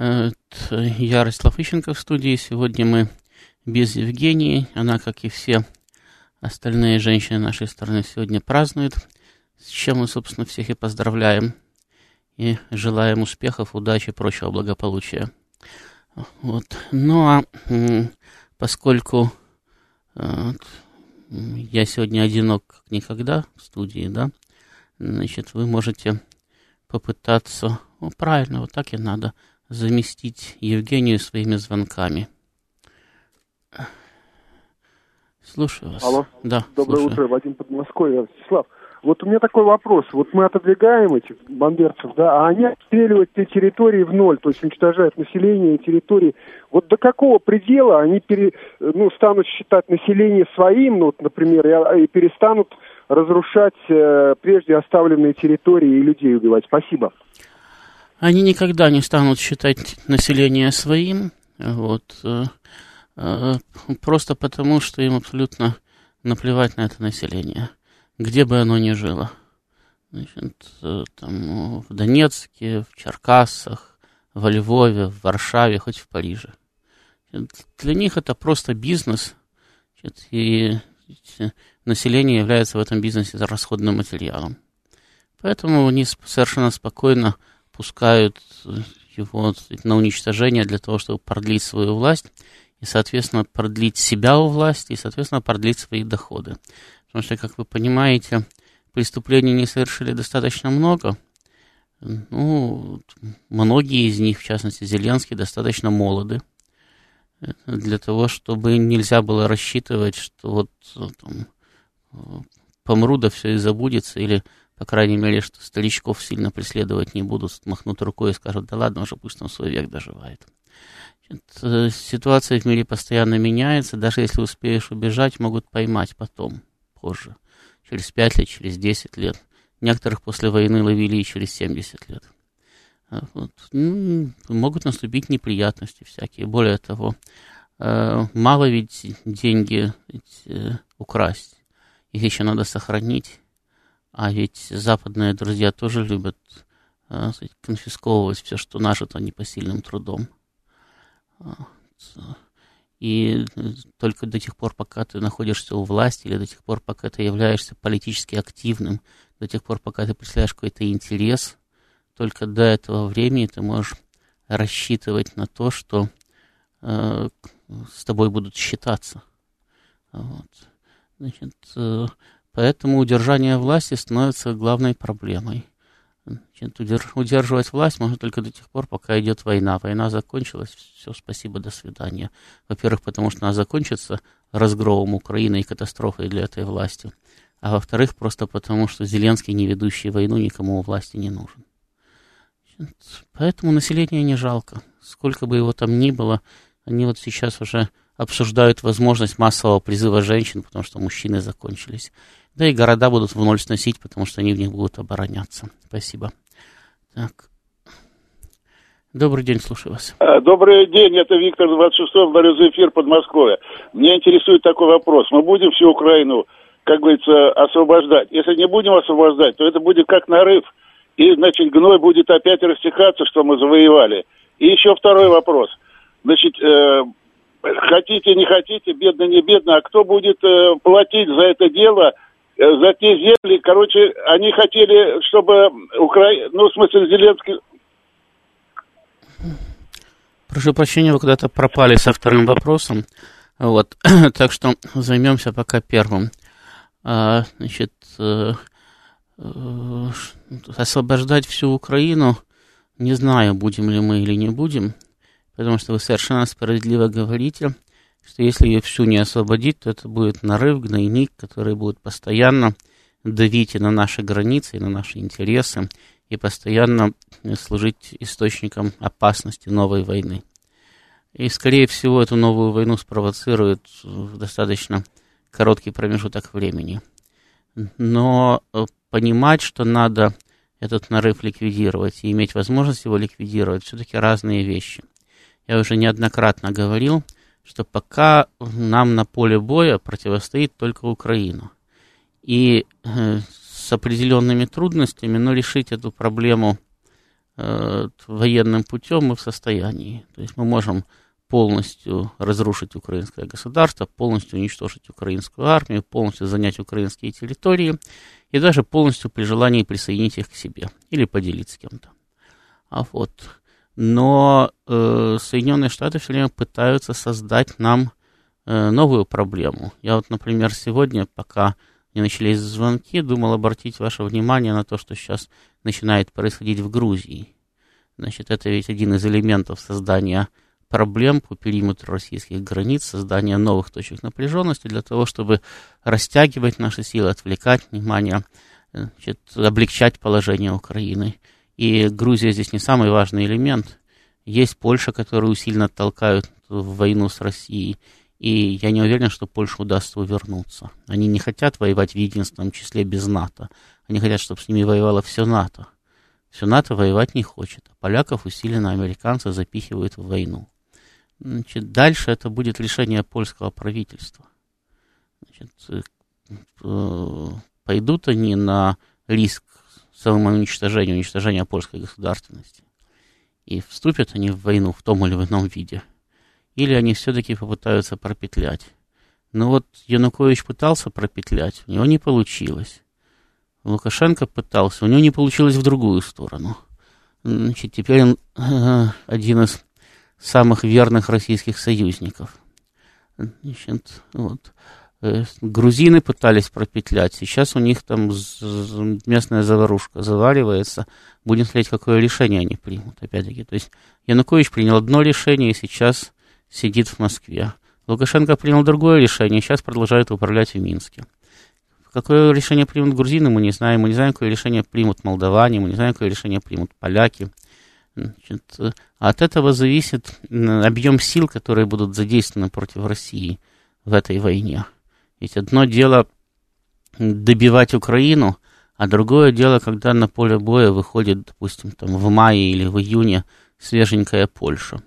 Это Ярослав Ищенко в студии. Сегодня мы без Евгении. Она, как и все остальные женщины нашей страны, сегодня празднует. С чем мы, собственно, всех и поздравляем. И желаем успехов, удачи, прочего благополучия. Вот. Ну а поскольку э, я сегодня одинок как никогда в студии, да, значит, вы можете попытаться, ну, правильно, вот так и надо, заместить Евгению своими звонками. Слушаю вас. Алло. Да, Доброе слушаю. утро, Вадим Подмосковье. Вячеслав, вот у меня такой вопрос. Вот мы отодвигаем этих бандерцев, да, а они обстреливают те территории в ноль, то есть уничтожают население и территории. Вот до какого предела они пере, ну, станут считать население своим, ну, вот, например, и, и перестанут разрушать э, прежде оставленные территории и людей убивать? Спасибо. Они никогда не станут считать население своим, вот, э, э, просто потому, что им абсолютно наплевать на это население, где бы оно ни жило. Значит, э, там, в Донецке, в Черкассах, во Львове, в Варшаве, хоть в Париже. Для них это просто бизнес, значит, и население является в этом бизнесе расходным материалом. Поэтому они совершенно спокойно пускают его на уничтожение для того, чтобы продлить свою власть и, соответственно, продлить себя у власти и, соответственно, продлить свои доходы. Потому что, как вы понимаете, преступлений не совершили достаточно много. Ну, многие из них, в частности, Зеленский, достаточно молоды для того, чтобы нельзя было рассчитывать, что вот там, помру, да все и забудется, или, по крайней мере, что старичков сильно преследовать не будут, махнут рукой и скажут, да ладно уже, пусть он свой век доживает. Ситуация в мире постоянно меняется, даже если успеешь убежать, могут поймать потом, позже, через 5 лет, через 10 лет. Некоторых после войны ловили и через 70 лет. Вот. Ну, могут наступить неприятности всякие. Более того, э, мало ведь деньги э, украсть. Их еще надо сохранить. А ведь западные друзья тоже любят э, конфисковывать все, что нажито непосильным трудом. И только до тех пор, пока ты находишься у власти, или до тех пор, пока ты являешься политически активным, до тех пор, пока ты представляешь какой-то интерес – только до этого времени ты можешь рассчитывать на то, что э, с тобой будут считаться. Вот. Значит, э, поэтому удержание власти становится главной проблемой. Значит, удерживать власть можно только до тех пор, пока идет война. Война закончилась, все, спасибо, до свидания. Во-первых, потому что она закончится разгромом Украины и катастрофой для этой власти. А во-вторых, просто потому что Зеленский, не ведущий войну, никому у власти не нужен. Поэтому население не жалко. Сколько бы его там ни было, они вот сейчас уже обсуждают возможность массового призыва женщин, потому что мужчины закончились. Да и города будут в ноль сносить, потому что они в них будут обороняться. Спасибо. Так. Добрый день, слушаю вас. Э, добрый день, это Виктор 26-й, говорю за эфир Подмосковья. Меня интересует такой вопрос. Мы будем всю Украину, как говорится, освобождать. Если не будем освобождать, то это будет как нарыв – и, значит, гной будет опять растекаться, что мы завоевали. И еще второй вопрос. Значит, э, хотите, не хотите, бедно, не бедно, а кто будет э, платить за это дело, за те земли? Короче, они хотели, чтобы Украина, ну, в смысле, Зеленский... Прошу прощения, вы куда-то пропали со вторым вопросом. Вот, так что займемся пока первым. А, значит, э, Э, освобождать всю Украину, не знаю, будем ли мы или не будем, потому что вы совершенно справедливо говорите, что если ее всю не освободить, то это будет нарыв, гнойник, который будет постоянно давить и на наши границы, и на наши интересы, и постоянно служить источником опасности новой войны. И, скорее всего, эту новую войну спровоцирует в достаточно короткий промежуток времени. Но э, понимать, что надо этот нарыв ликвидировать и иметь возможность его ликвидировать, все-таки разные вещи. Я уже неоднократно говорил, что пока нам на поле боя противостоит только Украина. И э, с определенными трудностями, но решить эту проблему э, военным путем мы в состоянии. То есть мы можем полностью разрушить украинское государство, полностью уничтожить украинскую армию, полностью занять украинские территории и даже полностью при желании присоединить их к себе или поделить с кем-то. А вот. Но э, Соединенные Штаты все время пытаются создать нам э, новую проблему. Я вот, например, сегодня, пока не начались звонки, думал обратить ваше внимание на то, что сейчас начинает происходить в Грузии. Значит, это ведь один из элементов создания проблем по периметру российских границ, создания новых точек напряженности для того, чтобы растягивать наши силы, отвлекать внимание, значит, облегчать положение Украины. И Грузия здесь не самый важный элемент. Есть Польша, которую усиленно толкают в войну с Россией. И я не уверен, что Польше удастся увернуться. Они не хотят воевать в единственном числе без НАТО. Они хотят, чтобы с ними воевало все НАТО. Все НАТО воевать не хочет. А поляков усиленно американцы запихивают в войну. Значит, дальше это будет решение польского правительства. Значит, э, пойдут они на риск самоуничтожения, уничтожения польской государственности. И вступят они в войну в том или ином виде. Или они все-таки попытаются пропетлять. Но вот Янукович пытался пропетлять, у него не получилось. Лукашенко пытался, у него не получилось в другую сторону. Значит, теперь он э, один из самых верных российских союзников. Значит, вот. Э, грузины пытались пропетлять, сейчас у них там местная заварушка заваривается. Будем смотреть, какое решение они примут, опять-таки. То есть Янукович принял одно решение и сейчас сидит в Москве. Лукашенко принял другое решение, сейчас продолжает управлять в Минске. Какое решение примут грузины, мы не знаем. Мы не знаем, какое решение примут молдаване, мы не знаем, какое решение примут поляки. Значит, от этого зависит объем сил, которые будут задействованы против России в этой войне. Ведь одно дело добивать Украину, а другое дело, когда на поле боя выходит, допустим, там, в мае или в июне свеженькая Польша.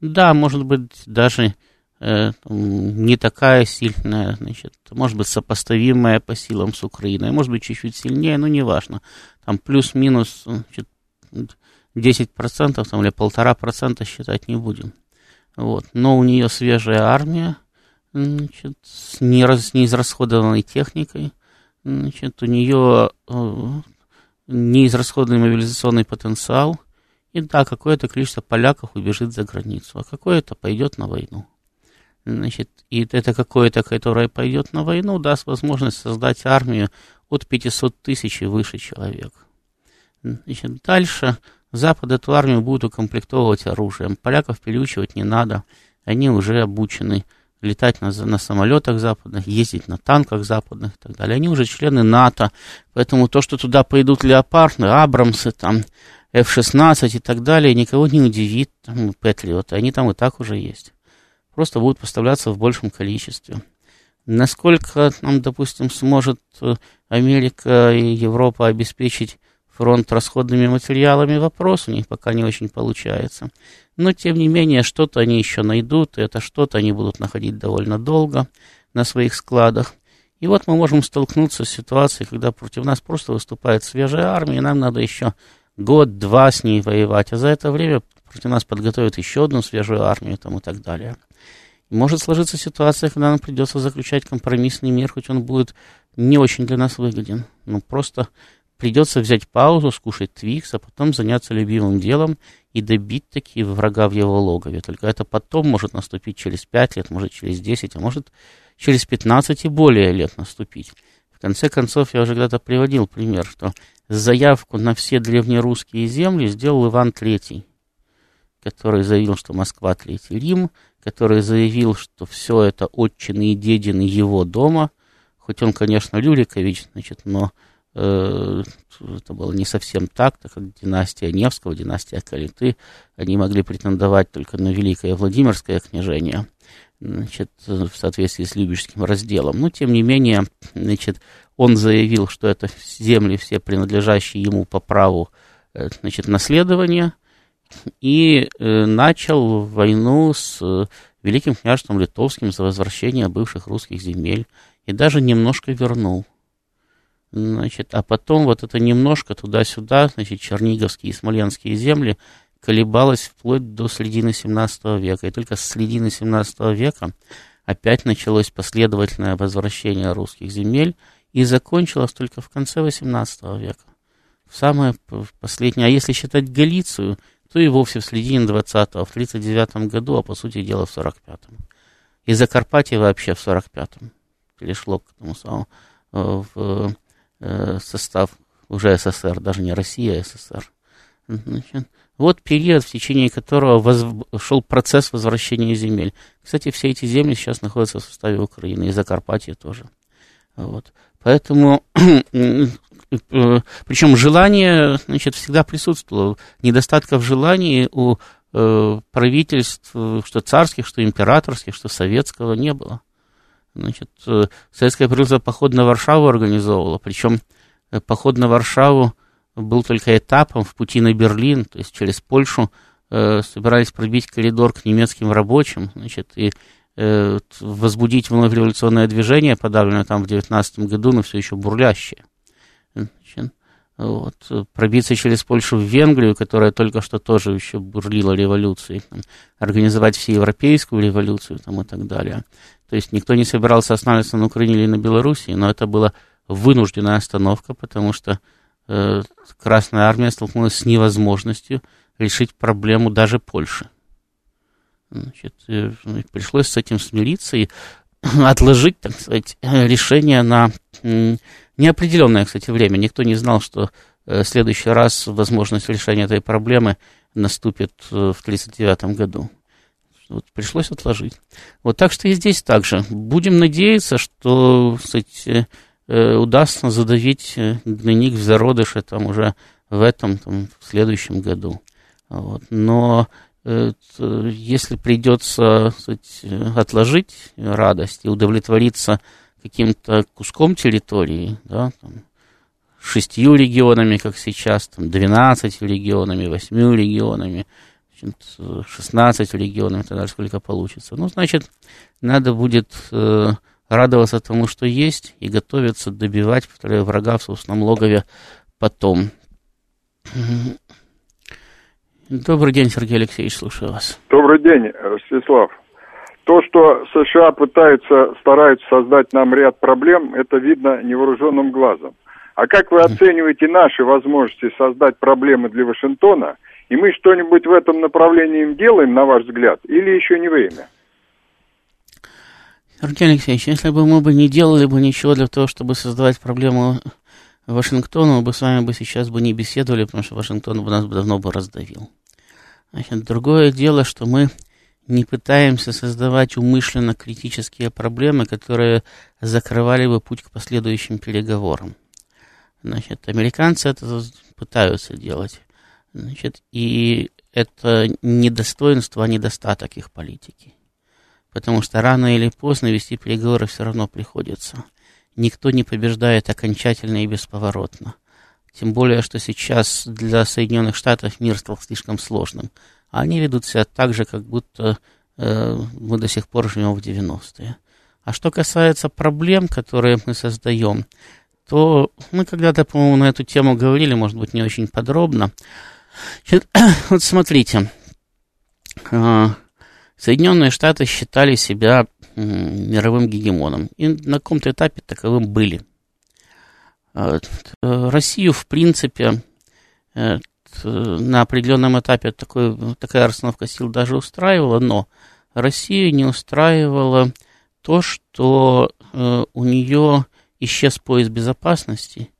Да, может быть, даже э, не такая сильная, значит, может быть, сопоставимая по силам с Украиной, может быть, чуть-чуть сильнее, но неважно. Там плюс-минус значит, 10% там, или полтора процента считать не будем. Вот. Но у нее свежая армия, значит, с, нераз, с неизрасходованной техникой, значит, у нее э, неизрасходованный мобилизационный потенциал, и да, какое-то количество поляков убежит за границу, а какое-то пойдет на войну. Значит, и это какое-то, которое пойдет на войну, даст возможность создать армию от 500 тысяч и выше человек. Значит, дальше Запад эту армию будет укомплектовывать оружием. Поляков переучивать не надо. Они уже обучены летать на, на самолетах западных, ездить на танках западных и так далее. Они уже члены НАТО. Поэтому то, что туда пойдут леопарды, Абрамсы, там, F-16 и так далее, никого не удивит. Там, Патриоты, они там и так уже есть. Просто будут поставляться в большем количестве. Насколько нам, допустим, сможет э, Америка и Европа обеспечить фронт расходными материалами, вопрос у них пока не очень получается. Но, тем не менее, что-то они еще найдут, и это что-то они будут находить довольно долго на своих складах. И вот мы можем столкнуться с ситуацией, когда против нас просто выступает свежая армия, и нам надо еще год-два с ней воевать, а за это время против нас подготовят еще одну свежую армию там, и так далее. Может сложиться ситуация, когда нам придется заключать компромиссный мир, хоть он будет не очень для нас выгоден. Ну, просто Придется взять паузу, скушать твикс, а потом заняться любимым делом и добить такие врага в его логове. Только это потом может наступить через 5 лет, может через 10, а может через 15 и более лет наступить. В конце концов, я уже когда-то приводил пример, что заявку на все древнерусские земли сделал Иван III, который заявил, что Москва Третий Рим, который заявил, что все это отчины и дедины его дома, хоть он, конечно, Люрикович, значит, но это было не совсем так, так как династия Невского, династия Калиты, они могли претендовать только на Великое Владимирское княжение, значит, в соответствии с Любежским разделом. Но, тем не менее, значит, он заявил, что это земли все принадлежащие ему по праву значит, наследования, и э, начал войну с э, Великим княжеством Литовским за возвращение бывших русских земель и даже немножко вернул. Значит, а потом вот это немножко туда-сюда, значит, Черниговские и Смоленские земли колебалось вплоть до середины 17 века. И только с середины 17 века опять началось последовательное возвращение русских земель и закончилось только в конце 18 века. В самое последнее, а если считать Галицию, то и вовсе в середине 20-го, в 39-м году, а по сути дела в 45-м. И Закарпатье вообще в 45-м перешло к этому самому э, в состав уже СССР, даже не Россия, а СССР. Значит, вот период, в течение которого воз... шел процесс возвращения земель. Кстати, все эти земли сейчас находятся в составе Украины, и Закарпатье тоже. Вот. Поэтому Э, Причем желание, значит, всегда присутствовало. Недостатков желаний у э, правительств, что царских, что императорских, что советского не было. Значит, э, советское правительство поход на Варшаву организовывало, причем поход на Варшаву был только этапом в пути на Берлин, то есть через Польшу э, собирались пробить коридор к немецким рабочим, значит, и э, возбудить вновь революционное движение, подавленное там в 19 году, но все еще бурлящее вот, пробиться через Польшу в Венгрию, которая только что тоже еще бурлила революцией, там, организовать всеевропейскую революцию там, и так далее. То есть никто не собирался останавливаться на Украине или на Белоруссии, но это была вынужденная остановка, потому что э, Красная Армия столкнулась с невозможностью решить проблему даже Польши. Значит, э, пришлось с этим смириться и отложить, так сказать, решение на Неопределенное, кстати, время. Никто не знал, что э, в следующий раз возможность решения этой проблемы наступит э, в 1939 году. Вот пришлось отложить. Вот так что и здесь также. Будем надеяться, что кстати, э, удастся задавить гнойник в зародыше там уже в этом, там, в следующем году. Вот. Но если придется кстати, отложить радость и удовлетвориться каким-то куском территории, да, там, шестью регионами, как сейчас, там, 12 регионами, восьмью регионами, 16 регионами, тогда сколько получится. Ну, значит, надо будет э, радоваться тому, что есть, и готовиться добивать, повторяю, врага в собственном логове потом. Добрый день, Сергей Алексеевич, слушаю вас. Добрый день, Ростислав. То, что США пытаются, стараются создать нам ряд проблем, это видно невооруженным глазом. А как вы оцениваете наши возможности создать проблемы для Вашингтона? И мы что-нибудь в этом направлении им делаем, на ваш взгляд, или еще не время? Сергей Алексеевич, если бы мы бы не делали бы ничего для того, чтобы создавать проблему Вашингтону, мы бы с вами бы сейчас бы не беседовали, потому что Вашингтон бы нас бы давно бы раздавил. Значит, другое дело, что мы не пытаемся создавать умышленно критические проблемы, которые закрывали бы путь к последующим переговорам. Значит, американцы это пытаются делать. Значит, и это не достоинство, а недостаток их политики. Потому что рано или поздно вести переговоры все равно приходится. Никто не побеждает окончательно и бесповоротно. Тем более, что сейчас для Соединенных Штатов мир стал слишком сложным они ведут себя так же, как будто э, мы до сих пор живем в 90-е. А что касается проблем, которые мы создаем, то мы когда-то, по-моему, на эту тему говорили, может быть, не очень подробно. Вот смотрите, э, Соединенные Штаты считали себя мировым гегемоном и на каком-то этапе таковым были. Э, Россию, в принципе, Э, на определенном этапе такой, такая расстановка сил даже устраивала, но Россию не устраивало то, что э, у нее исчез пояс безопасности,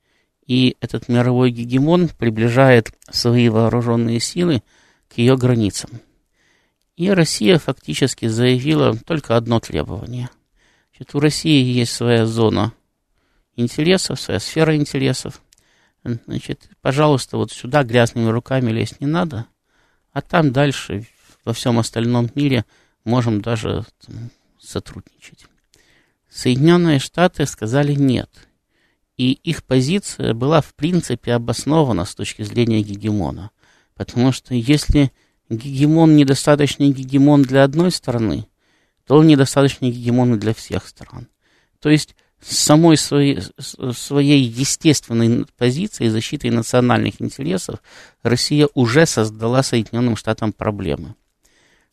и этот мировой гегемон приближает свои вооруженные силы к ее границам. И Россия фактически заявила только одно требование. Значит, у России есть своя зона интересов, своя сфера интересов. Значит, пожалуйста, вот сюда грязными руками лезть не надо, а там дальше во всем остальном мире можем даже там, сотрудничать. Соединенные Штаты сказали нет. И их позиция была в принципе обоснована с точки зрения гегемона. Потому что если гегемон недостаточный гегемон для одной страны, то он недостаточный гегемон для всех стран. То есть самой своей, своей естественной позиции защиты национальных интересов Россия уже создала Соединенным Штатам проблемы.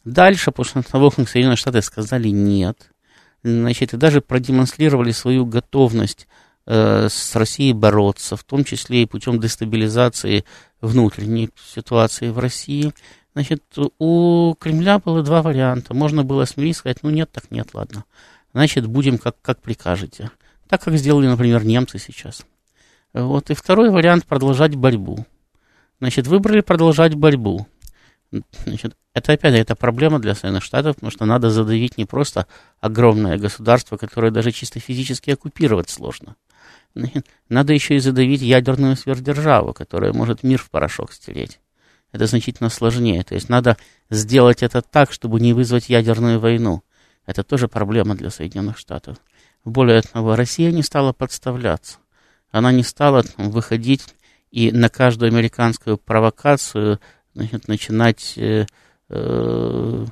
Дальше, после того, как Соединенные Штаты сказали нет, значит, и даже продемонстрировали свою готовность э, с Россией бороться, в том числе и путем дестабилизации внутренней ситуации в России, значит, у Кремля было два варианта. Можно было смириться сказать, ну нет, так нет, ладно. Значит, будем как, как прикажете. Так, как сделали, например, немцы сейчас. Вот. И второй вариант – продолжать борьбу. Значит, выбрали продолжать борьбу. Значит, это опять это проблема для Соединенных Штатов, потому что надо задавить не просто огромное государство, которое даже чисто физически оккупировать сложно. Надо еще и задавить ядерную сверхдержаву, которая может мир в порошок стереть. Это значительно сложнее. То есть надо сделать это так, чтобы не вызвать ядерную войну. Это тоже проблема для Соединенных Штатов. Более того, Россия не стала подставляться. Она не стала выходить и на каждую американскую провокацию значит, начинать э, э,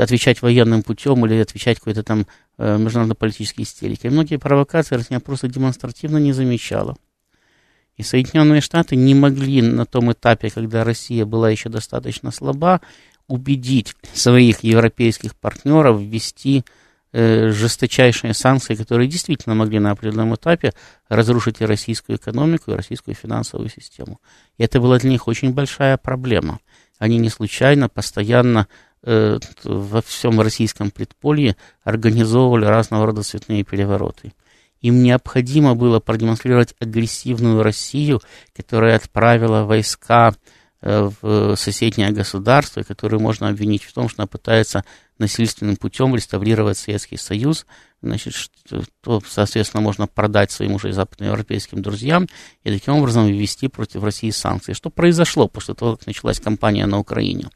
отвечать военным путем или отвечать какой-то там э, международно-политической истерикой. Многие провокации Россия просто демонстративно не замечала. И Соединенные Штаты не могли на том этапе, когда Россия была еще достаточно слаба, убедить своих европейских партнеров ввести э, жесточайшие санкции, которые действительно могли на определенном этапе разрушить и российскую экономику, и российскую финансовую систему. И это была для них очень большая проблема. Они не случайно, постоянно э, во всем российском предполье организовывали разного рода цветные перевороты. Им необходимо было продемонстрировать агрессивную Россию, которая отправила войска в соседнее государство, которое можно обвинить в том, что она пытается насильственным путем реставрировать Советский Союз, значит, что, соответственно, можно продать своим уже западноевропейским друзьям и таким образом ввести против России санкции. Что произошло после того, как началась кампания на Украине?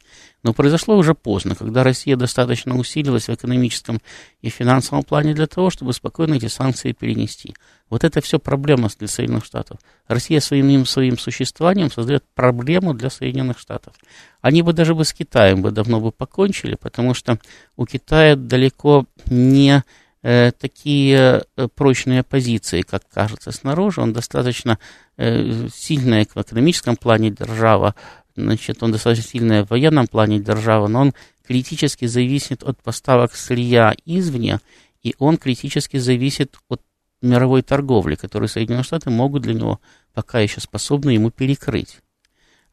Но произошло уже поздно, когда Россия достаточно усилилась в экономическом и финансовом плане для того, чтобы спокойно эти санкции перенести. Вот это все проблема для Соединенных Штатов. Россия своим, своим существованием создает проблему для Соединенных Штатов. Они бы даже бы с Китаем бы давно бы покончили, потому что у Китая далеко не э, такие э, прочные позиции, как кажется снаружи. Он достаточно э, сильная в экономическом плане держава, значит, он достаточно сильная в военном плане держава, но он критически зависит от поставок сырья извне, и он критически зависит от мировой торговли, которую Соединенные Штаты могут для него пока еще способны ему перекрыть.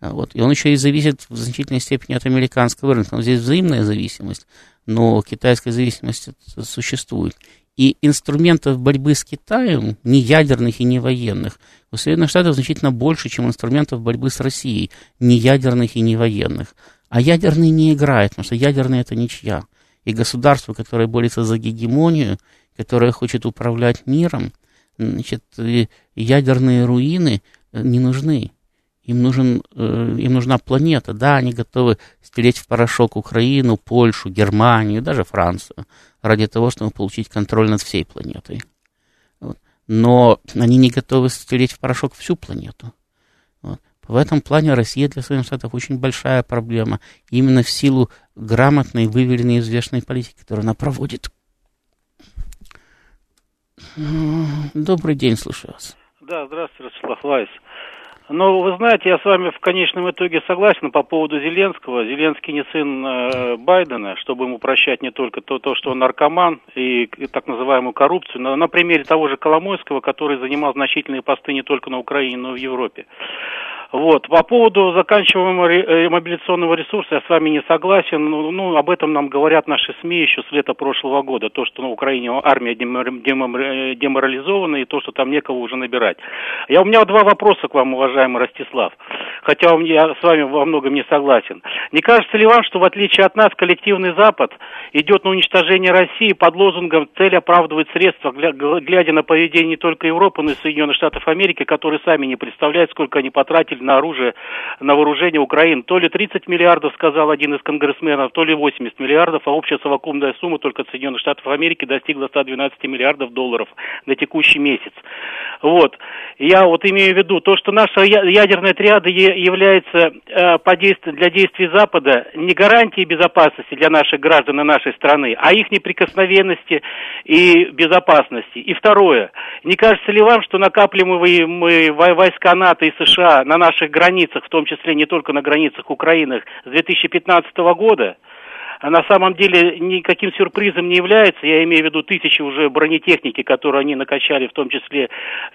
А вот. И он еще и зависит в значительной степени от американского рынка. Но здесь взаимная зависимость, но китайская зависимость существует. И инструментов борьбы с Китаем, ни ядерных и не военных, у Соединенных Штатов значительно больше, чем инструментов борьбы с Россией, ни ядерных и не военных. А ядерный не играет, потому что ядерный это ничья. И государство, которое борется за гегемонию, которое хочет управлять миром, значит, ядерные руины не нужны. Им, нужен, э, им нужна планета. Да, они готовы стереть в порошок Украину, Польшу, Германию, даже Францию, ради того, чтобы получить контроль над всей планетой. Вот. Но они не готовы стереть в порошок всю планету. Вот. В этом плане Россия для Соединенных Штатов очень большая проблема. Именно в силу грамотной, выверенной и взвешенной политики, которую она проводит. Добрый день, слушаю вас. Да, здравствуйте, Ростислав Вайс. Ну, вы знаете, я с вами в конечном итоге согласен по поводу Зеленского. Зеленский не сын э, Байдена, чтобы ему прощать не только то, то, что он наркоман и, и так называемую коррупцию, но на примере того же Коломойского, который занимал значительные посты не только на Украине, но и в Европе. Вот. По поводу заканчиваемого э, мобилизационного ресурса я с вами не согласен. Ну, ну, об этом нам говорят наши СМИ еще с лета прошлого года. То, что на Украине армия э, деморализована и то, что там некого уже набирать. Я, у меня два вопроса к вам, уважаемый Ростислав. Хотя я с вами во многом не согласен. Не кажется ли вам, что в отличие от нас коллективный Запад идет на уничтожение России под лозунгом «цель оправдывает средства», глядя на поведение не только Европы, но и Соединенных Штатов Америки, которые сами не представляют, сколько они потратили на оружие, на вооружение Украины. То ли 30 миллиардов, сказал один из конгрессменов, то ли 80 миллиардов, а общая совокупная сумма только Соединенных Штатов Америки достигла 112 миллиардов долларов на текущий месяц. Вот. Я вот имею в виду то, что наша ядерная триада является э, для действий Запада не гарантией безопасности для наших граждан и нашей страны, а их неприкосновенности и безопасности. И второе. Не кажется ли вам, что накапливаемые мы войска НАТО и США на наших границах, в том числе не только на границах Украины, с 2015 года, а на самом деле никаким сюрпризом не является. Я имею в виду тысячи уже бронетехники, которую они накачали, в том числе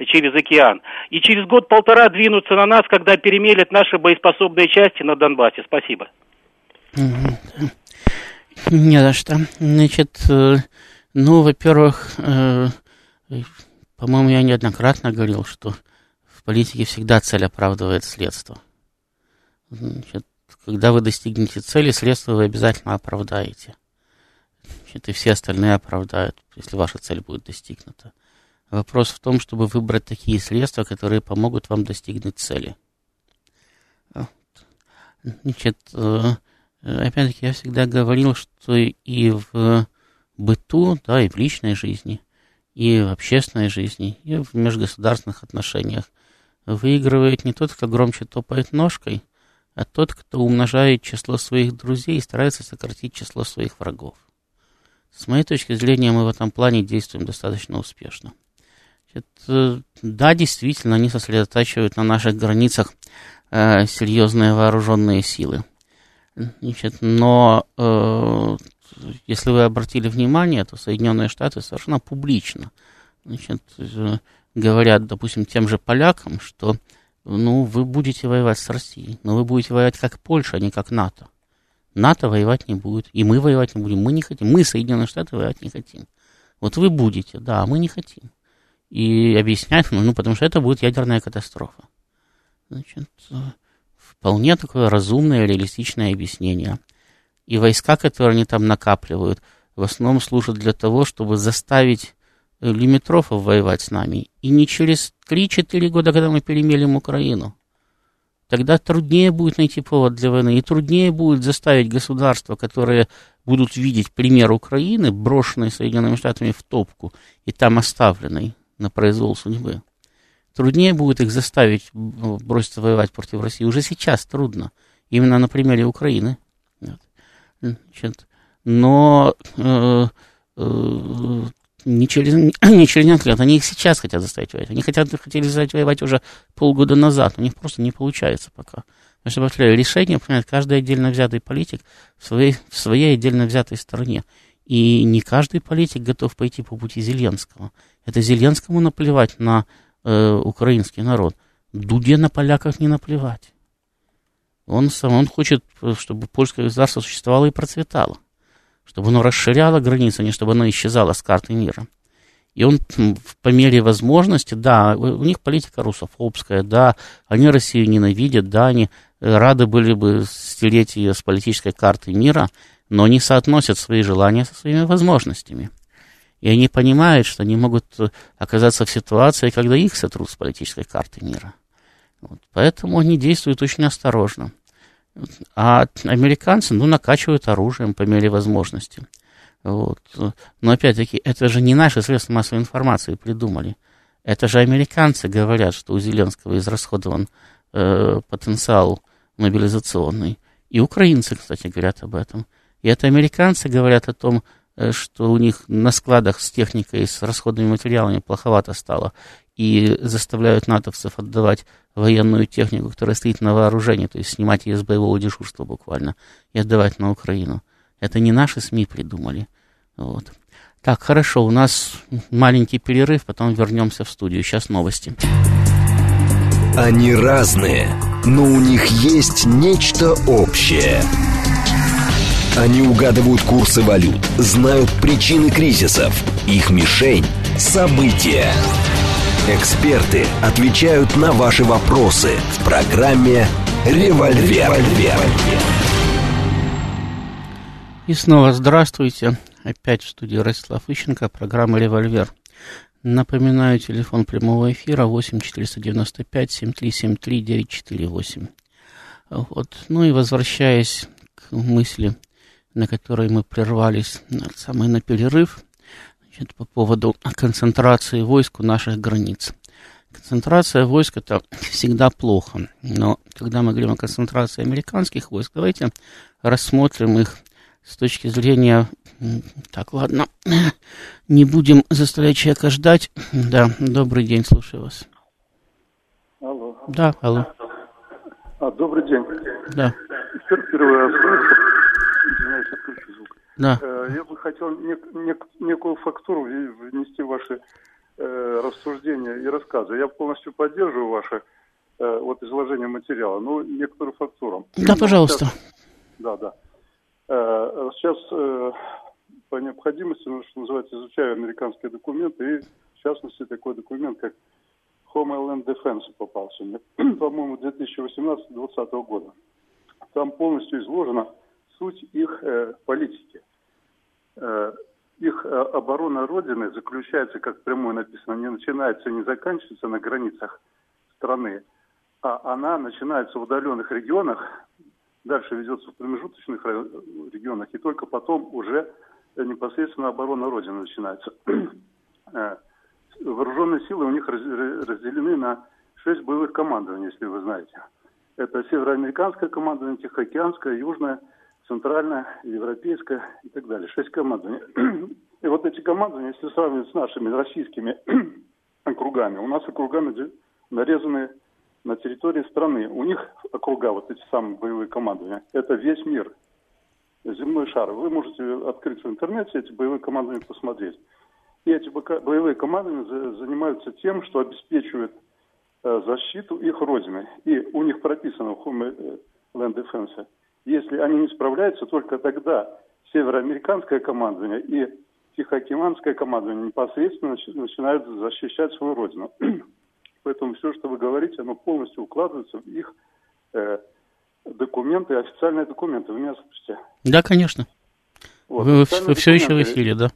через океан. И через год-полтора двинутся на нас, когда перемелят наши боеспособные части на Донбассе. Спасибо. Не за что. Значит, э, ну, во-первых, э, по-моему, я неоднократно говорил, что в политике всегда цель оправдывает средства. Значит, когда вы достигнете цели, средства вы обязательно оправдаете. Значит, и все остальные оправдают, если ваша цель будет достигнута. Вопрос в том, чтобы выбрать такие средства, которые помогут вам достигнуть цели. Значит, э, опять-таки, я всегда говорил, что и в быту, да, и в личной жизни, и в общественной жизни, и в межгосударственных отношениях выигрывает не тот, кто громче топает ножкой – а тот, кто умножает число своих друзей и старается сократить число своих врагов. С моей точки зрения, мы в этом плане действуем достаточно успешно. Значит, да, действительно, они сосредотачивают на наших границах э, серьезные вооруженные силы. Значит, но э, если вы обратили внимание, то Соединенные Штаты совершенно публично значит, э, говорят, допустим, тем же полякам, что ну, вы будете воевать с Россией, но вы будете воевать как Польша, а не как НАТО. НАТО воевать не будет, и мы воевать не будем. Мы не хотим, мы, Соединенные Штаты, воевать не хотим. Вот вы будете, да, а мы не хотим. И объяснять, ну, потому что это будет ядерная катастрофа. Значит, вполне такое разумное, реалистичное объяснение. И войска, которые они там накапливают, в основном служат для того, чтобы заставить лимитрофов воевать с нами. И не через 3-4 года, когда мы перемелим Украину. Тогда труднее будет найти повод для войны, и труднее будет заставить государства, которые будут видеть пример Украины, брошенной Соединенными Штатами в топку и там оставленной на произвол судьбы. Труднее будет их заставить броситься воевать против России. Уже сейчас трудно. Именно на примере Украины. Значит, но э, э, не через, не через несколько лет, они их сейчас хотят заставить воевать. Они хотят, хотели заставить воевать уже полгода назад, у них просто не получается пока. Потому что, повторяю, решение принимает каждый отдельно взятый политик в своей, в своей отдельно взятой стороне. И не каждый политик готов пойти по пути Зеленского. Это Зеленскому наплевать на э, украинский народ. Дуде на поляках не наплевать. Он сам, он хочет, чтобы польское государство существовало и процветало чтобы оно расширяло границы, а не чтобы оно исчезало с карты мира. И он по мере возможности, да, у них политика русофобская, да, они Россию ненавидят, да, они рады были бы стереть ее с политической карты мира, но они соотносят свои желания со своими возможностями. И они понимают, что они могут оказаться в ситуации, когда их сотрут с политической карты мира. Вот. Поэтому они действуют очень осторожно. А американцы, ну, накачивают оружием по мере возможности. Вот. Но опять-таки, это же не наши средства массовой информации придумали. Это же американцы говорят, что у Зеленского израсходован э, потенциал мобилизационный. И украинцы, кстати, говорят об этом. И это американцы говорят о том, э, что у них на складах с техникой с расходными материалами плоховато стало и заставляют натовцев отдавать военную технику, которая стоит на вооружении, то есть снимать ее с боевого дежурства буквально, и отдавать на Украину. Это не наши СМИ придумали. Вот. Так, хорошо, у нас маленький перерыв, потом вернемся в студию. Сейчас новости. Они разные, но у них есть нечто общее. Они угадывают курсы валют, знают причины кризисов. Их мишень – события. Эксперты отвечают на ваши вопросы в программе «Револьвер». И снова здравствуйте. Опять в студии Ростислав Ищенко, программа «Револьвер». Напоминаю, телефон прямого эфира 8 495 7373 948. Вот. Ну и возвращаясь к мысли, на которой мы прервались самый на перерыв, значит, по поводу концентрации войск у наших границ. Концентрация войск это всегда плохо, но когда мы говорим о концентрации американских войск, давайте рассмотрим их с точки зрения... Так, ладно, не будем заставлять человека ждать. Да, добрый день, слушаю вас. Алло. Да, алло. А, добрый день. Да. Первый раз Извиняюсь, отключу звук. Да. Э, я бы хотел нек- нек- некую фактуру внести в ваши э, рассуждения и рассказы. Я полностью поддерживаю ваше э, вот изложение материала, но некоторую фактуру. Да, пожалуйста. Сейчас, да, да. Э, сейчас э, по необходимости, ну, что называется, изучаю американские документы, и в частности такой документ, как Homeland Defense попался мне, по-моему, 2018-2020 года. Там полностью изложена суть их э, политики. Э, их э, оборона Родины заключается, как прямое написано, не начинается не заканчивается на границах страны, а она начинается в удаленных регионах, дальше ведется в промежуточных регионах, и только потом уже непосредственно оборона Родины начинается. Вооруженные силы у них разделены на шесть боевых командований, если вы знаете. Это североамериканское командование, Тихоокеанское, Южное, Центральное, Европейское и так далее. Шесть командований. И вот эти командования, если сравнивать с нашими российскими округами, у нас округами нарезаны на территории страны. У них округа, вот эти самые боевые командования, это весь мир, земной шар. Вы можете открыть в интернете эти боевые командования посмотреть. И эти боевые командования занимаются тем, что обеспечивают э, защиту их родины. И у них прописано в Homeland Defense, если они не справляются, только тогда североамериканское командование и Тихоокеанское командование непосредственно начинают защищать свою родину. Поэтому все, что вы говорите, оно полностью укладывается в их э, документы, официальные документы. Вы меня слышите? Да, конечно. Вот, вы, вы все еще в эфире, да?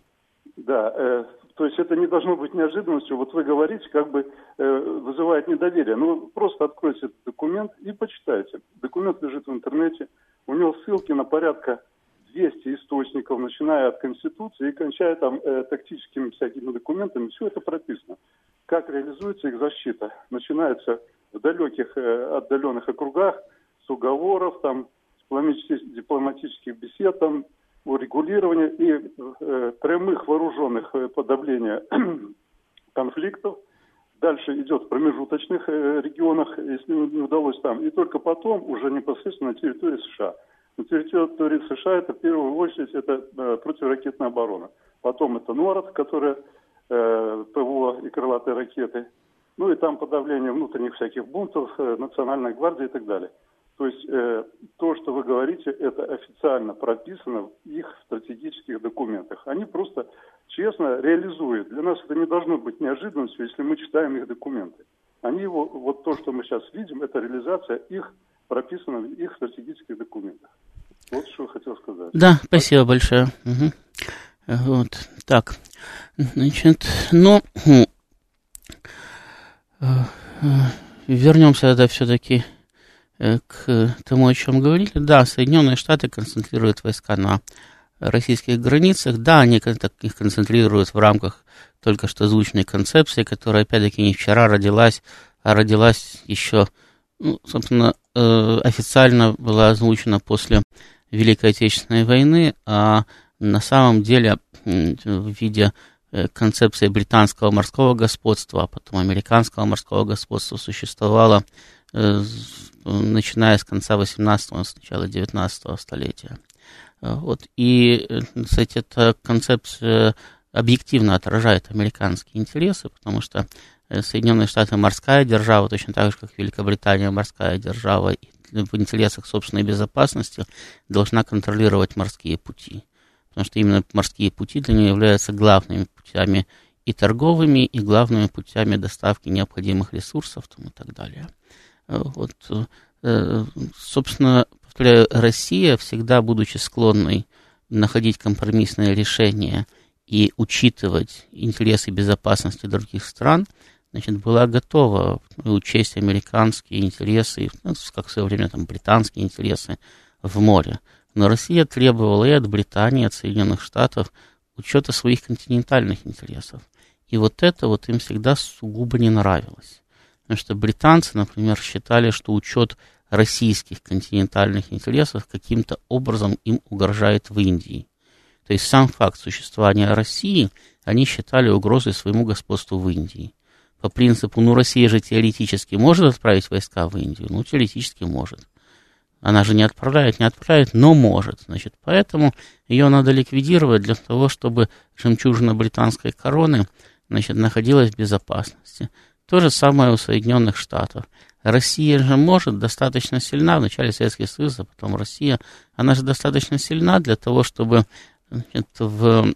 Да, э, то есть это не должно быть неожиданностью. Вот вы говорите, как бы э, вызывает недоверие. Ну, просто откройте этот документ и почитайте. Документ лежит в интернете. У него ссылки на порядка 200 источников, начиная от Конституции и кончая там э, тактическими всякими документами. Все это прописано. Как реализуется их защита? Начинается в далеких, э, отдаленных округах с уговоров, там, с дипломатических бесед, там, урегулирования и э, прямых вооруженных э, подавления конфликтов. Дальше идет в промежуточных э, регионах, если не удалось там. И только потом уже непосредственно на территории США. На территории США это в первую очередь это э, противоракетная оборона. Потом это НОРАД, которая э, ПВО и крылатые ракеты. Ну и там подавление внутренних всяких бунтов, национальной гвардии и так далее. То есть то, что вы говорите, это официально прописано в их стратегических документах. Они просто честно реализуют. Для нас это не должно быть неожиданностью, если мы читаем их документы. Они его, вот то, что мы сейчас видим, это реализация их, прописана в их стратегических документах. Вот что я хотел сказать. Да, спасибо большое. Угу. Вот, так, значит, ну, э, э, вернемся тогда все-таки Э, к тому, о чем говорили, да, Соединенные Штаты концентрируют войска на российских границах, да, они их концентрируют в рамках только что озвученной концепции, которая, опять-таки, не вчера родилась, а родилась еще, ну, собственно, э, официально была озвучена после Великой Отечественной войны, а на самом деле в виде э, концепции британского морского господства, а потом американского морского господства существовала начиная с конца 18-го, с начала 19 столетия. Вот. И, кстати, эта концепция объективно отражает американские интересы, потому что э, Соединенные Штаты морская держава, точно так же, как Великобритания морская держава, в интересах собственной безопасности должна контролировать морские пути. Потому что именно морские пути для нее являются главными путями и торговыми, и главными путями доставки необходимых ресурсов там, и так далее. Вот, э, собственно, повторяю, Россия, всегда будучи склонной находить компромиссные решения и учитывать интересы безопасности других стран, значит, была готова учесть американские интересы, ну, как в свое время там британские интересы в море. Но Россия требовала и от Британии, и от Соединенных Штатов учета своих континентальных интересов. И вот это вот им всегда сугубо не нравилось. Потому что британцы, например, считали, что учет российских континентальных интересов каким-то образом им угрожает в Индии. То есть сам факт существования России они считали угрозой своему господству в Индии. По принципу, ну, Россия же теоретически может отправить войска в Индию? Ну, теоретически может. Она же не отправляет, не отправляет, но может. Значит, поэтому ее надо ликвидировать для того, чтобы жемчужина британской короны значит, находилась в безопасности. То же самое у Соединенных Штатов. Россия же может достаточно сильна, вначале Советский Союз, а потом Россия, она же достаточно сильна для того, чтобы значит, в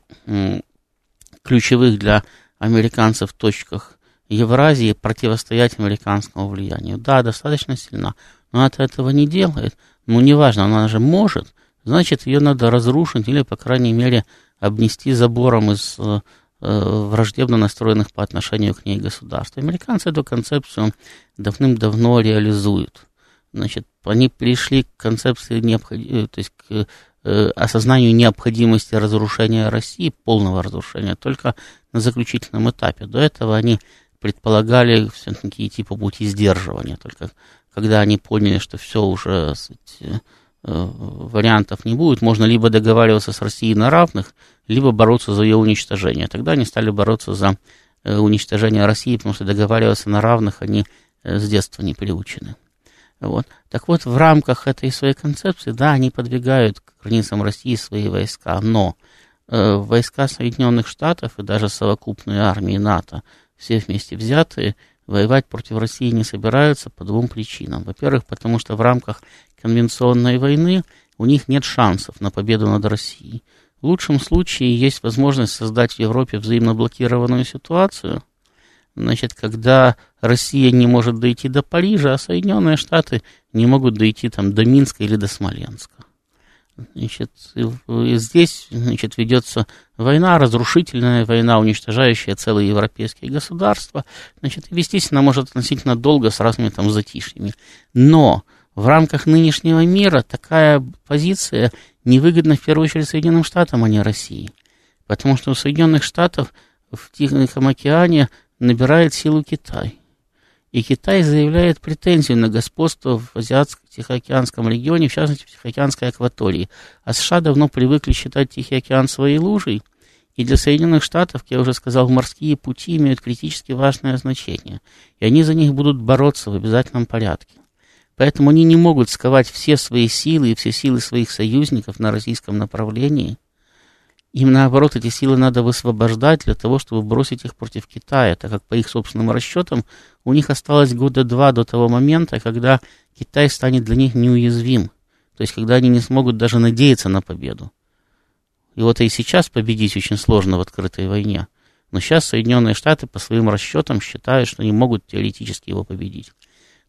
ключевых для американцев точках Евразии противостоять американскому влиянию. Да, достаточно сильна, но она этого не делает. Ну, неважно, она же может, значит, ее надо разрушить или, по крайней мере, обнести забором из э, враждебно настроенных по отношению к ней государств. Американцы эту концепцию давным-давно реализуют. Значит, они пришли к концепции необходимости, э, то есть к э, осознанию необходимости разрушения России, полного разрушения, только на заключительном этапе. До этого они предполагали все-таки идти по пути сдерживания. Только когда они поняли, что все уже сказать, э, вариантов не будет, можно либо договариваться с Россией на равных, либо бороться за ее уничтожение. Тогда они стали бороться за э, уничтожение России, потому что договариваться на равных они э, с детства не приучены. Вот. Так вот, в рамках этой своей концепции, да, они подвигают к границам России свои войска, но э, войска Соединенных Штатов и даже совокупные армии НАТО – все вместе взятые, воевать против России не собираются по двум причинам. Во-первых, потому что в рамках конвенционной войны у них нет шансов на победу над Россией. В лучшем случае есть возможность создать в Европе взаимно блокированную ситуацию, значит, когда Россия не может дойти до Парижа, а Соединенные Штаты не могут дойти там до Минска или до Смоленска. Значит, и здесь значит, ведется война, разрушительная война, уничтожающая целые европейские государства. Значит, вестись она может относительно долго с разными там затишьями. Но в рамках нынешнего мира такая позиция невыгодна в первую очередь Соединенным Штатам, а не России. Потому что у Соединенных Штатов в Тихом океане набирает силу Китай. И Китай заявляет претензию на господство в Азиатско-Тихоокеанском регионе, в частности, в Тихоокеанской акватории. А США давно привыкли считать Тихий океан своей лужей. И для Соединенных Штатов, как я уже сказал, морские пути имеют критически важное значение. И они за них будут бороться в обязательном порядке. Поэтому они не могут сковать все свои силы и все силы своих союзников на российском направлении – им, наоборот, эти силы надо высвобождать для того, чтобы бросить их против Китая, так как по их собственным расчетам у них осталось года два до того момента, когда Китай станет для них неуязвим. То есть, когда они не смогут даже надеяться на победу. И вот и сейчас победить очень сложно в открытой войне. Но сейчас Соединенные Штаты по своим расчетам считают, что они могут теоретически его победить.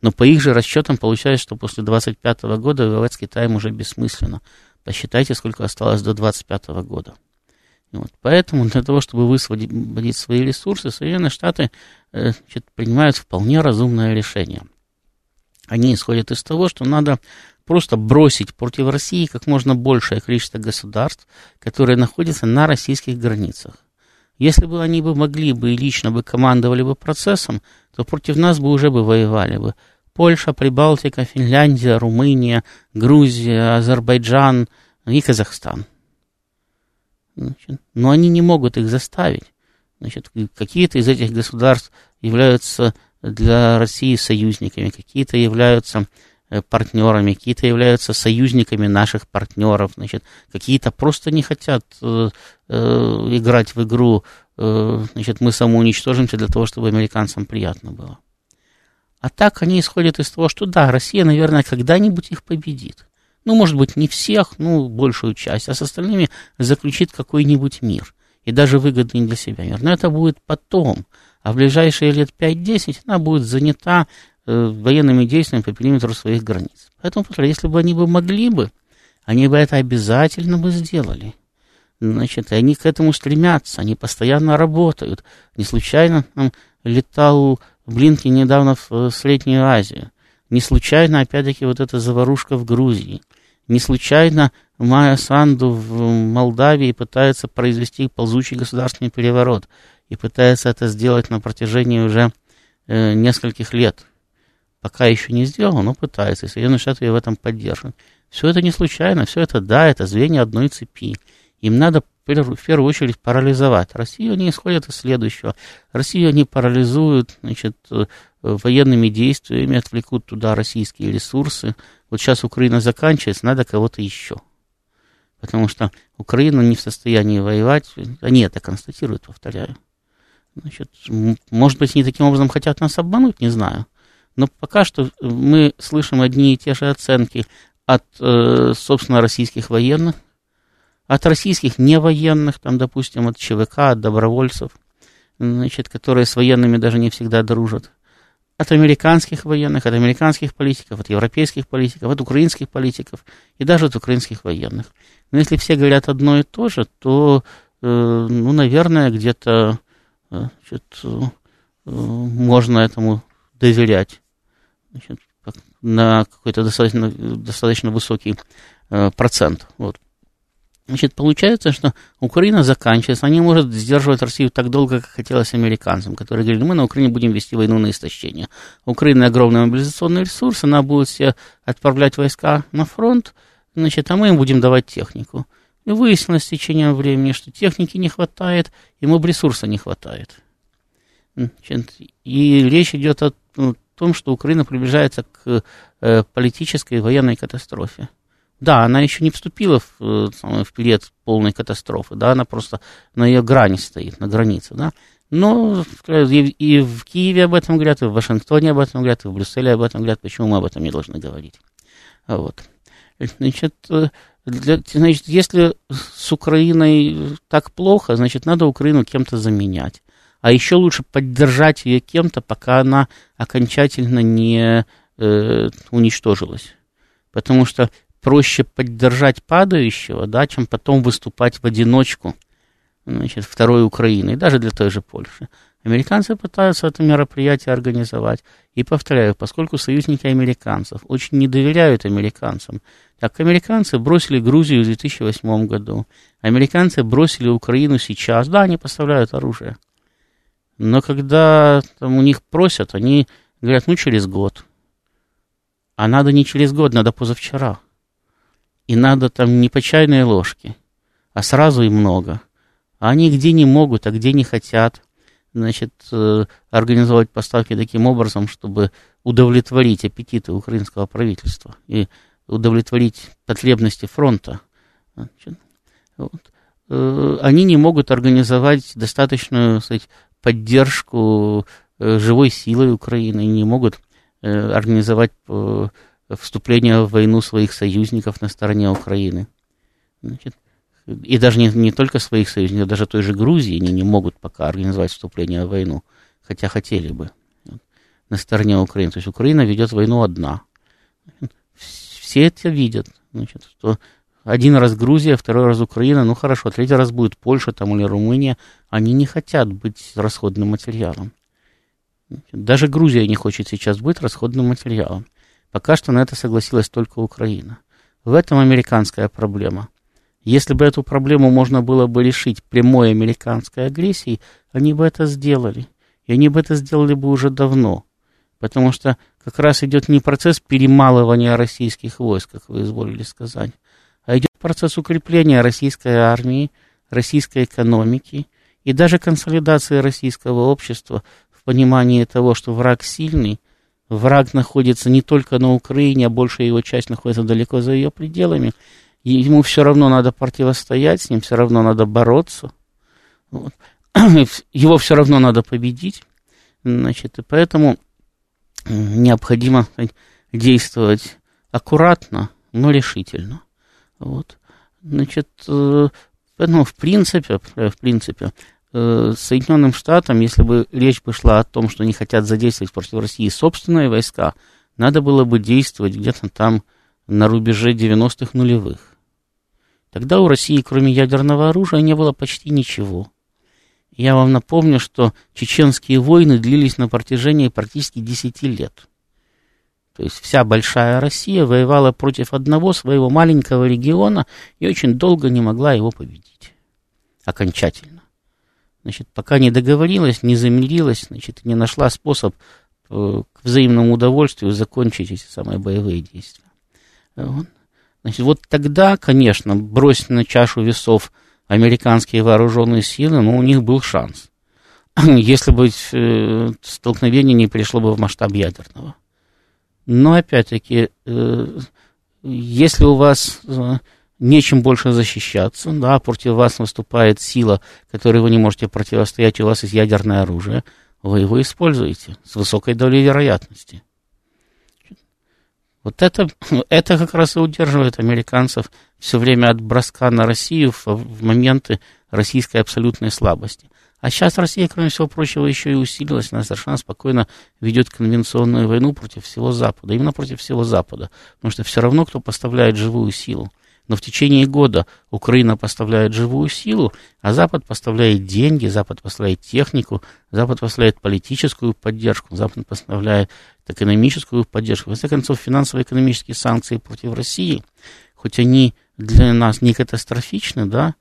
Но по их же расчетам получается, что после 25 года воевать с Китаем уже бессмысленно. Посчитайте, сколько осталось до 25 года. Вот. Поэтому для того, чтобы высвободить свои ресурсы, Соединенные Штаты э, значит, принимают вполне разумное решение. Они исходят из того, что надо просто бросить против России как можно большее количество государств, которые находятся на российских границах. Если бы они бы могли бы и лично бы командовали бы процессом, то против нас бы уже бы воевали бы. Польша, Прибалтика, Финляндия, Румыния, Грузия, Азербайджан и Казахстан. Значит, но они не могут их заставить. Значит, какие-то из этих государств являются для России союзниками, какие-то являются э, партнерами, какие-то являются союзниками наших партнеров, значит, какие-то просто не хотят э, э, играть в игру, э, значит, мы самоуничтожимся для того, чтобы американцам приятно было. А так они исходят из того, что да, Россия, наверное, когда-нибудь их победит ну, может быть, не всех, ну, большую часть, а с остальными заключит какой-нибудь мир. И даже выгодный для себя мир. Но это будет потом. А в ближайшие лет 5-10 она будет занята э, военными действиями по периметру своих границ. Поэтому, если бы они бы могли бы, они бы это обязательно бы сделали. Значит, они к этому стремятся, они постоянно работают. Не случайно там летал Блинки недавно в э, Среднюю Азию. Не случайно, опять-таки, вот эта заварушка в Грузии. Не случайно Майя Санду в Молдавии пытается произвести ползучий государственный переворот и пытается это сделать на протяжении уже э, нескольких лет. Пока еще не сделал, но пытается, и Соединенные Штаты ее в этом поддерживают. Все это не случайно, все это, да, это звенья одной цепи. Им надо в первую очередь парализовать. Россию они исходят из следующего. Россию они парализуют значит, э, военными действиями, отвлекут туда российские ресурсы. Вот сейчас Украина заканчивается, надо кого-то еще. Потому что Украина не в состоянии воевать. Они это констатируют, повторяю. Значит, может быть, они таким образом хотят нас обмануть, не знаю. Но пока что мы слышим одни и те же оценки от, э, собственно, российских военных, от российских невоенных, там, допустим, от ЧВК, от добровольцев, значит, которые с военными даже не всегда дружат, от американских военных, от американских политиков, от европейских политиков, от украинских политиков и даже от украинских военных. Но если все говорят одно и то же, то, э, ну, наверное, где-то э, значит, э, можно этому доверять значит, на какой-то достаточно, достаточно высокий э, процент. Вот. Значит, получается, что Украина заканчивается, она не может сдерживать Россию так долго, как хотелось американцам, которые говорили, мы на Украине будем вести войну на истощение. У Украины огромный мобилизационный ресурс, она будет все отправлять войска на фронт, значит, а мы им будем давать технику. И выяснилось с течением времени, что техники не хватает, и моб-ресурса не хватает. Значит, и речь идет о ну, том, что Украина приближается к э, политической и военной катастрофе. Да, она еще не вступила в, э, в период полной катастрофы, да, она просто на ее грани стоит, на границе, да. Но и, и в Киеве об этом говорят, и в Вашингтоне об этом говорят, и в Брюсселе об этом говорят, почему мы об этом не должны говорить. Вот. Значит, э, для, значит, если с Украиной так плохо, значит, надо Украину кем-то заменять. А еще лучше поддержать ее кем-то, пока она окончательно не э, уничтожилась. Потому что проще поддержать падающего, да, чем потом выступать в одиночку, значит, второй Украины, даже для той же Польши. Американцы пытаются это мероприятие организовать. И повторяю, поскольку союзники американцев очень не доверяют американцам, так американцы бросили Грузию в 2008 году, американцы бросили Украину сейчас, да, они поставляют оружие. Но когда там, у них просят, они говорят, ну, через год. А надо не через год, надо позавчера и надо там не по чайной ложке, а сразу и много. А они где не могут, а где не хотят, значит, э, организовать поставки таким образом, чтобы удовлетворить аппетиты украинского правительства и удовлетворить потребности фронта. Значит, вот. Э, они не могут организовать достаточную сказать, поддержку э, живой силой Украины, не могут организовать вступления в войну своих союзников на стороне Украины. Значит, и даже не, не только своих союзников, даже той же Грузии они не могут пока организовать вступление в войну, хотя хотели бы на стороне Украины. То есть Украина ведет войну одна. Все это видят. Значит, что один раз Грузия, второй раз Украина, ну хорошо, третий раз будет Польша там или Румыния. Они не хотят быть расходным материалом. Даже Грузия не хочет сейчас быть расходным материалом. Пока что на это согласилась только Украина. В этом американская проблема. Если бы эту проблему можно было бы решить прямой американской агрессией, они бы это сделали. И они бы это сделали бы уже давно. Потому что как раз идет не процесс перемалывания российских войск, как вы изволили сказать, а идет процесс укрепления российской армии, российской экономики и даже консолидации российского общества в понимании того, что враг сильный, Враг находится не только на Украине, а большая его часть находится далеко за ее пределами. Ему все равно надо противостоять, с ним все равно надо бороться. Вот. Его все равно надо победить. Значит, и поэтому необходимо действовать аккуратно, но решительно. Вот. Значит, э, ну, в принципе, в принципе, Э, Соединенным Штатам, если бы речь бы шла о том, что они хотят задействовать против России собственные войска, надо было бы действовать где-то там на рубеже 90-х нулевых. Тогда у России, кроме ядерного оружия, не было почти ничего. Я вам напомню, что чеченские войны длились на протяжении практически 10 лет. То есть вся большая Россия воевала против одного своего маленького региона и очень долго не могла его победить. Окончательно. Значит, пока не договорилась, не замирилась, значит, не нашла способ э, к взаимному удовольствию закончить эти самые боевые действия. Вот. Значит, вот тогда, конечно, бросить на чашу весов американские вооруженные силы, ну, у них был шанс. Если бы э, столкновение не перешло бы в масштаб ядерного. Но опять-таки, э, если у вас нечем больше защищаться, да, против вас наступает сила, которой вы не можете противостоять, у вас есть ядерное оружие, вы его используете с высокой долей вероятности. Вот это, это как раз и удерживает американцев все время от броска на Россию в, в моменты российской абсолютной слабости. А сейчас Россия, кроме всего прочего, еще и усилилась, она совершенно спокойно ведет конвенционную войну против всего Запада, именно против всего Запада, потому что все равно кто поставляет живую силу. Но в течение года Украина поставляет живую силу, а Запад поставляет деньги, Запад поставляет технику, Запад поставляет политическую поддержку, Запад поставляет экономическую поддержку. В конце концов, финансово-экономические санкции против России, хоть они для нас не катастрофичны, да,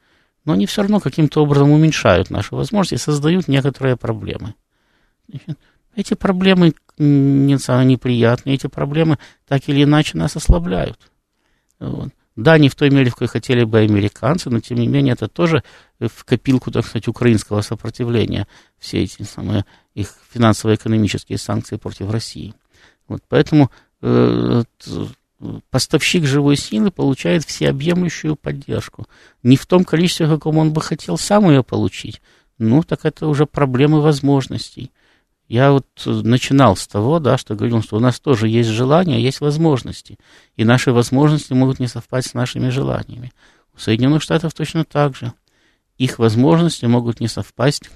но они все равно каким-то образом уменьшают наши возможности и создают некоторые проблемы. Эти проблемы не неприятные, эти проблемы так или иначе нас ослабляют. Вот. Да, не в той мере, в какой хотели бы американцы, но тем не менее это тоже в копилку, так сказать, украинского сопротивления, все эти самые их финансово-экономические санкции против России. Вот, поэтому э, поставщик живой силы получает всеобъемлющую поддержку. Не в том количестве, каком он бы хотел сам ее получить. Ну, так это уже проблемы возможностей. Я вот начинал с того, да, что говорил, что у нас тоже есть желания, есть возможности. И наши возможности могут не совпасть с нашими желаниями. У Соединенных Штатов точно так же. Их возможности могут не совпасть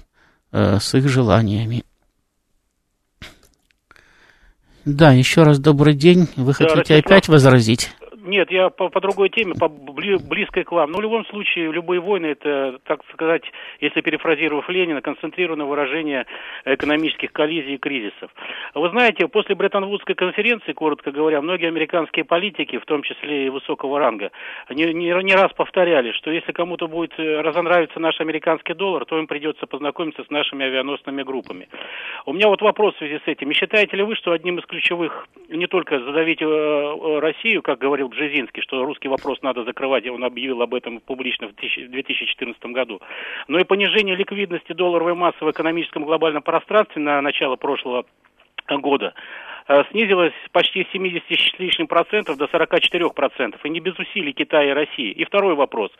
э, с их желаниями. Да, еще раз добрый день. Вы да, хотите Ростислав, опять возразить? Нет, я по, по другой теме, по бли, близкой к вам. Но в любом случае, любые войны, это, так сказать, если перефразировав Ленина, концентрированное выражение экономических коллизий и кризисов. Вы знаете, после Бреттон-Вудской конференции, коротко говоря, многие американские политики, в том числе и высокого ранга, не, не, не раз повторяли, что если кому-то будет э, разонравиться наш американский доллар, то им придется познакомиться с нашими авианосными группами. У меня вот вопрос в связи с этим. Не считаете ли вы, что одним из ключевых не только задавить э, Россию, как говорил Бжезинский, что русский вопрос надо закрывать, и он объявил об этом публично в 2014 году. Но и понижение ликвидности долларовой массы в экономическом глобальном пространстве на начало прошлого года снизилась почти с 70 с лишним процентов до 44 процентов, и не без усилий Китая и России. И второй вопрос,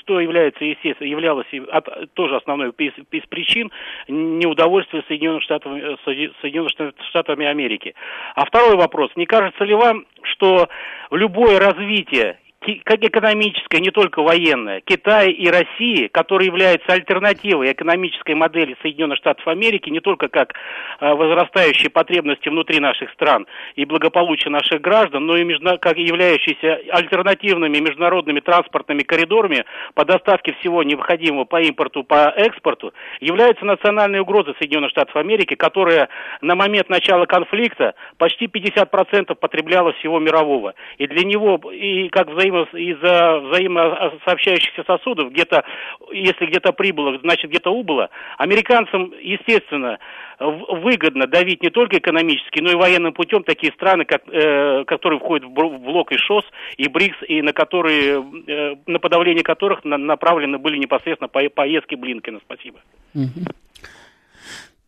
что является, естественно, являлось от, тоже основной из, из причин неудовольствия Соединенных Штатов, э, Соединенных Штатами Америки. А второй вопрос, не кажется ли вам, что любое развитие как экономическая, не только военная, Китая и России, которые являются альтернативой экономической модели Соединенных Штатов Америки, не только как э, возрастающие потребности внутри наших стран и благополучие наших граждан, но и между, как являющиеся альтернативными международными транспортными коридорами по доставке всего необходимого по импорту, по экспорту, являются национальной угрозой Соединенных Штатов Америки, которая на момент начала конфликта почти 50% потребляла всего мирового. И для него, и как взаимодействие взаимо, из-за взаимосообщающихся сосудов, где-то, если где-то прибыло, значит где-то убыло, американцам, естественно, выгодно давить не только экономически, но и военным путем такие страны, как, э, которые входят в блок и ШОС, и БРИКС, и на которые, э, на подавление которых на, направлены были непосредственно по, поездки Блинкина. Спасибо.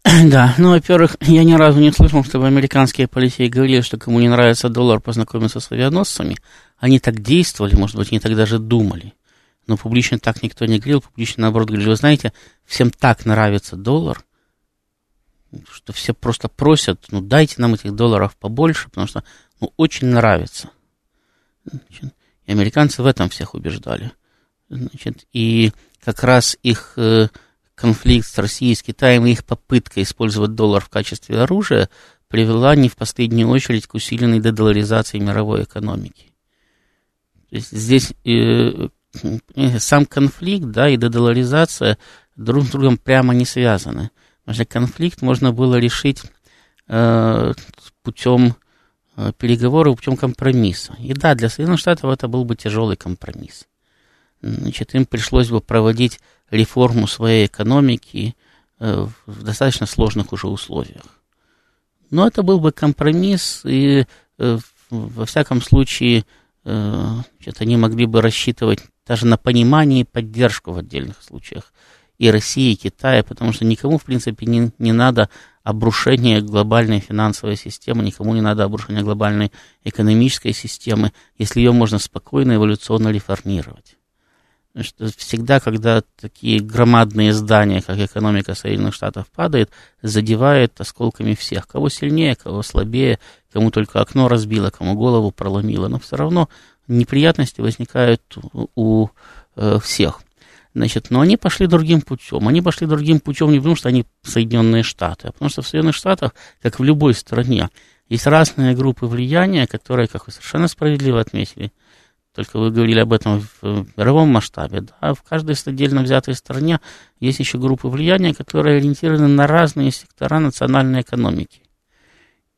Да, ну, во-первых, я ни разу не слышал, чтобы американские политики говорили, что кому не нравится доллар, познакомиться с авианосцами. Они так действовали, может быть, они так даже думали. Но публично так никто не говорил, публично, наоборот, говорили, вы знаете, всем так нравится доллар, что все просто просят, ну, дайте нам этих долларов побольше, потому что, ну, очень нравится. И американцы в этом всех убеждали. Значит, и как раз их э, конфликт с Россией и с Китаем и их попытка использовать доллар в качестве оружия привела не в последнюю очередь к усиленной дедоларизации мировой экономики. То есть здесь э, сам конфликт, да, и дедоларизация друг с другом прямо не связаны. Потому что конфликт можно было решить э, путем э, переговоров, путем компромисса. И да, для Соединенных Штатов это был бы тяжелый компромисс. Значит, им пришлось бы проводить реформу своей экономики э, в достаточно сложных уже условиях. Но это был бы компромисс, и э, во всяком случае э, значит, они могли бы рассчитывать даже на понимание и поддержку в отдельных случаях и России, и Китая, потому что никому, в принципе, не, не надо обрушения глобальной финансовой системы, никому не надо обрушения глобальной экономической системы, если ее можно спокойно эволюционно реформировать. Что всегда, когда такие громадные здания, как экономика Соединенных Штатов, падает, задевает осколками всех. Кого сильнее, кого слабее, кому только окно разбило, кому голову проломило. Но все равно неприятности возникают у э, всех. Значит, но они пошли другим путем. Они пошли другим путем не потому, что они Соединенные Штаты, а потому что в Соединенных Штатах, как в любой стране, есть разные группы влияния, которые, как вы совершенно справедливо отметили, только вы говорили об этом в мировом масштабе, да, в каждой отдельно взятой стране есть еще группы влияния, которые ориентированы на разные сектора национальной экономики.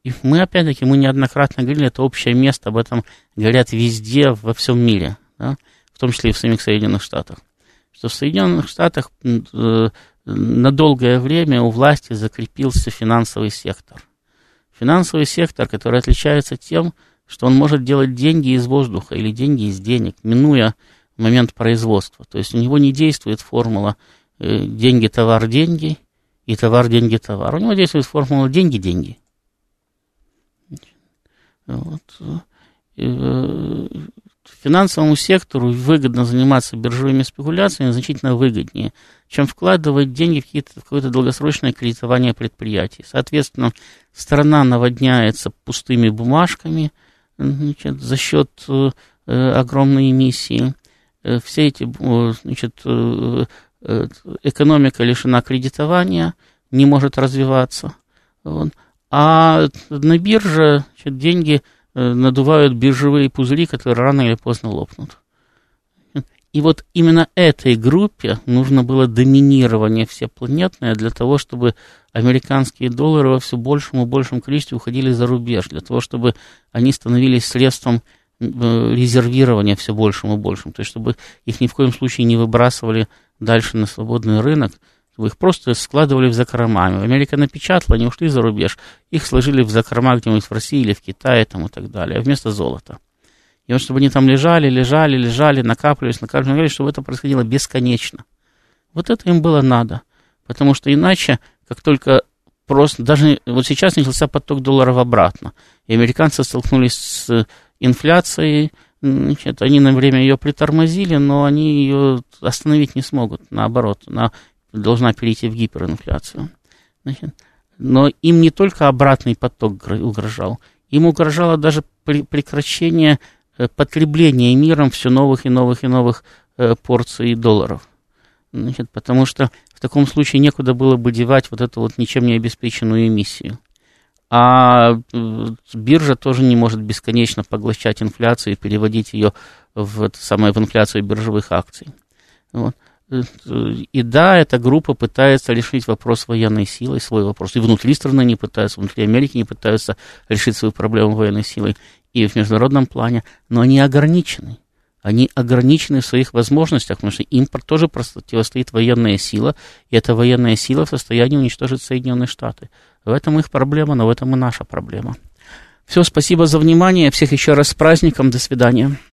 И мы, опять-таки, мы неоднократно говорили, это общее место, об этом говорят везде, во всем мире, да, в том числе и в самих Соединенных Штатах что в Соединенных Штатах э, на долгое время у власти закрепился финансовый сектор. Финансовый сектор, который отличается тем, что он может делать деньги из воздуха или деньги из денег, минуя момент производства. То есть у него не действует формула э, деньги, товар, деньги и товар, деньги, товар. У него действует формула деньги, деньги. Вот. Э, финансовому сектору выгодно заниматься биржевыми спекуляциями значительно выгоднее, чем вкладывать деньги в, в какое-то долгосрочное кредитование предприятий. Соответственно, страна наводняется пустыми бумажками значит, за счет э, огромной эмиссии. Э, все эти, э, значит, э, э, экономика лишена кредитования, не может развиваться. Вот. А на бирже значит, деньги – Э, надувают биржевые пузыри, которые рано или поздно лопнут. И вот именно этой группе нужно было доминирование всепланетное для того, чтобы американские доллары во все большем и большем количестве уходили за рубеж, для того, чтобы они становились средством э, резервирования все большим и большим, то есть чтобы их ни в коем случае не выбрасывали дальше на свободный рынок, их просто складывали в закрома. Америка напечатала, они ушли за рубеж, их сложили в закрома где-нибудь в России или в Китае там, и так далее, вместо золота. И вот чтобы они там лежали, лежали, лежали, накапливались, накапливались, накапливались, чтобы это происходило бесконечно. Вот это им было надо. Потому что иначе, как только просто, даже вот сейчас начался поток долларов обратно, и американцы столкнулись с инфляцией, значит, они на время ее притормозили, но они ее остановить не смогут, наоборот, на должна перейти в гиперинфляцию. Значит, но им не только обратный поток угрожал, им угрожало даже прекращение э, потребления миром все новых и новых и новых э, порций долларов. Значит, потому что в таком случае некуда было бы девать вот эту вот ничем не обеспеченную эмиссию. А э, биржа тоже не может бесконечно поглощать инфляцию и переводить ее в, самое, в инфляцию биржевых акций. Вот. И да, эта группа пытается решить вопрос военной силой, свой вопрос. И внутри страны не пытаются, внутри Америки не пытаются решить свою проблему военной силой, и в международном плане, но они ограничены. Они ограничены в своих возможностях, потому что им тоже противостоит военная сила, и эта военная сила в состоянии уничтожить Соединенные Штаты. В этом их проблема, но в этом и наша проблема. Все, спасибо за внимание. Всех еще раз с праздником. До свидания.